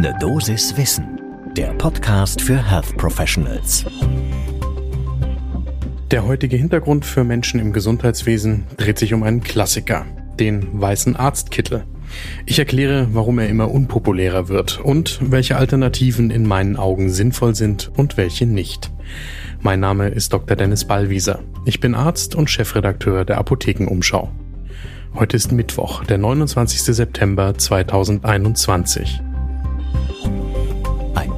Ne Dosis Wissen, der Podcast für Health Professionals. Der heutige Hintergrund für Menschen im Gesundheitswesen dreht sich um einen Klassiker, den weißen Arztkittel. Ich erkläre, warum er immer unpopulärer wird und welche Alternativen in meinen Augen sinnvoll sind und welche nicht. Mein Name ist Dr. Dennis Ballwieser. Ich bin Arzt und Chefredakteur der Apothekenumschau. Heute ist Mittwoch, der 29. September 2021.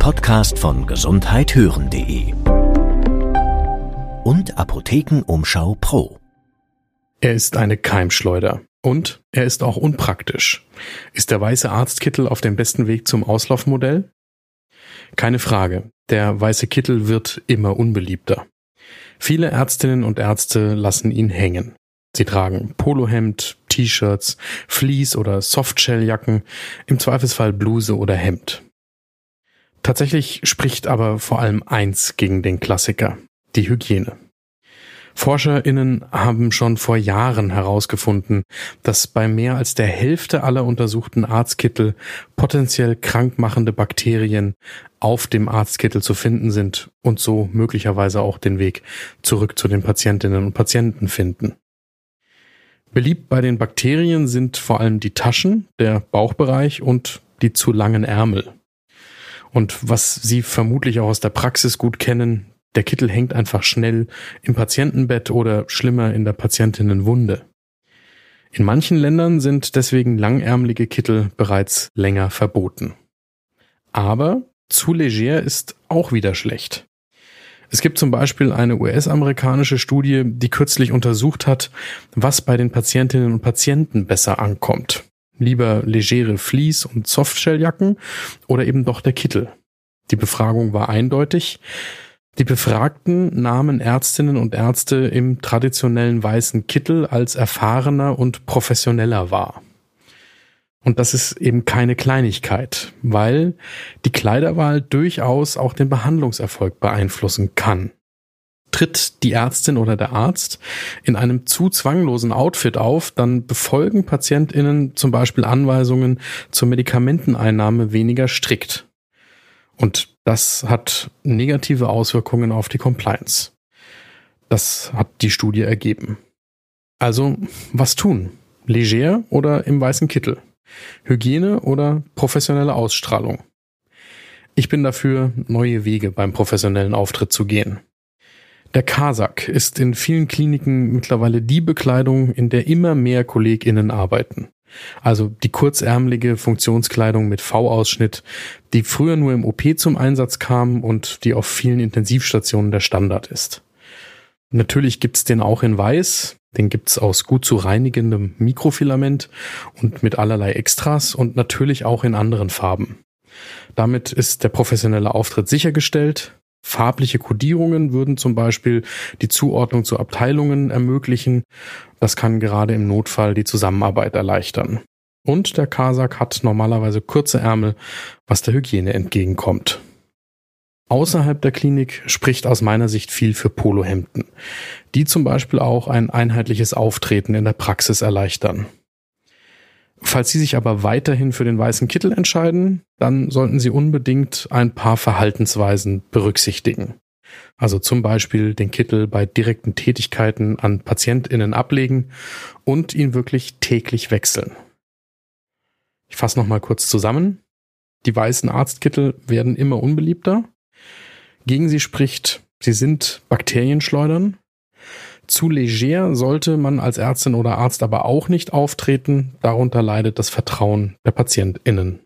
Podcast von gesundheithören.de und Apothekenumschau Pro. Er ist eine Keimschleuder. Und er ist auch unpraktisch. Ist der weiße Arztkittel auf dem besten Weg zum Auslaufmodell? Keine Frage, der weiße Kittel wird immer unbeliebter. Viele Ärztinnen und Ärzte lassen ihn hängen. Sie tragen Polohemd, T-Shirts, Fleece- oder Softshelljacken, im Zweifelsfall Bluse oder Hemd. Tatsächlich spricht aber vor allem eins gegen den Klassiker, die Hygiene. ForscherInnen haben schon vor Jahren herausgefunden, dass bei mehr als der Hälfte aller untersuchten Arztkittel potenziell krankmachende Bakterien auf dem Arztkittel zu finden sind und so möglicherweise auch den Weg zurück zu den Patientinnen und Patienten finden. Beliebt bei den Bakterien sind vor allem die Taschen, der Bauchbereich und die zu langen Ärmel. Und was Sie vermutlich auch aus der Praxis gut kennen, der Kittel hängt einfach schnell im Patientenbett oder schlimmer in der Patientinnenwunde. In manchen Ländern sind deswegen langärmelige Kittel bereits länger verboten. Aber zu leger ist auch wieder schlecht. Es gibt zum Beispiel eine US-amerikanische Studie, die kürzlich untersucht hat, was bei den Patientinnen und Patienten besser ankommt. Lieber legere Vlies- und Softshelljacken oder eben doch der Kittel. Die Befragung war eindeutig. Die Befragten nahmen Ärztinnen und Ärzte im traditionellen weißen Kittel als erfahrener und professioneller wahr. Und das ist eben keine Kleinigkeit, weil die Kleiderwahl durchaus auch den Behandlungserfolg beeinflussen kann. Tritt die Ärztin oder der Arzt in einem zu zwanglosen Outfit auf, dann befolgen PatientInnen zum Beispiel Anweisungen zur Medikamenteneinnahme weniger strikt. Und das hat negative Auswirkungen auf die Compliance. Das hat die Studie ergeben. Also, was tun? Leger oder im weißen Kittel? Hygiene oder professionelle Ausstrahlung? Ich bin dafür, neue Wege beim professionellen Auftritt zu gehen. Der Kasak ist in vielen Kliniken mittlerweile die Bekleidung, in der immer mehr KollegInnen arbeiten. Also die kurzärmelige Funktionskleidung mit V-Ausschnitt, die früher nur im OP zum Einsatz kam und die auf vielen Intensivstationen der Standard ist. Natürlich gibt's den auch in Weiß, den gibt's aus gut zu reinigendem Mikrofilament und mit allerlei Extras und natürlich auch in anderen Farben. Damit ist der professionelle Auftritt sichergestellt. Farbliche Kodierungen würden zum Beispiel die Zuordnung zu Abteilungen ermöglichen. Das kann gerade im Notfall die Zusammenarbeit erleichtern. Und der Kasak hat normalerweise kurze Ärmel, was der Hygiene entgegenkommt. Außerhalb der Klinik spricht aus meiner Sicht viel für Polohemden, die zum Beispiel auch ein einheitliches Auftreten in der Praxis erleichtern. Falls Sie sich aber weiterhin für den weißen Kittel entscheiden, dann sollten Sie unbedingt ein paar Verhaltensweisen berücksichtigen. Also zum Beispiel den Kittel bei direkten Tätigkeiten an PatientInnen ablegen und ihn wirklich täglich wechseln. Ich fasse nochmal kurz zusammen. Die weißen Arztkittel werden immer unbeliebter. Gegen sie spricht, sie sind Bakterienschleudern. Zu leger sollte man als Ärztin oder Arzt aber auch nicht auftreten. Darunter leidet das Vertrauen der PatientInnen.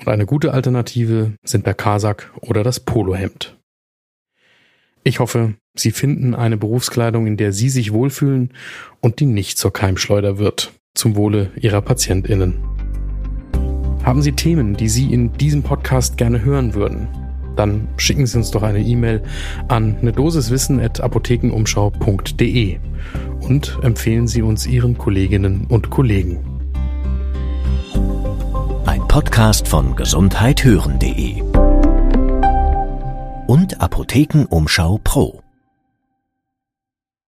Und eine gute Alternative sind der Kasak oder das Polohemd. Ich hoffe, Sie finden eine Berufskleidung, in der Sie sich wohlfühlen und die nicht zur Keimschleuder wird, zum Wohle Ihrer PatientInnen. Haben Sie Themen, die Sie in diesem Podcast gerne hören würden? Dann schicken Sie uns doch eine E-Mail an eine apothekenumschau.de und empfehlen Sie uns Ihren Kolleginnen und Kollegen. Ein Podcast von gesundheithören.de und Apothekenumschau Pro.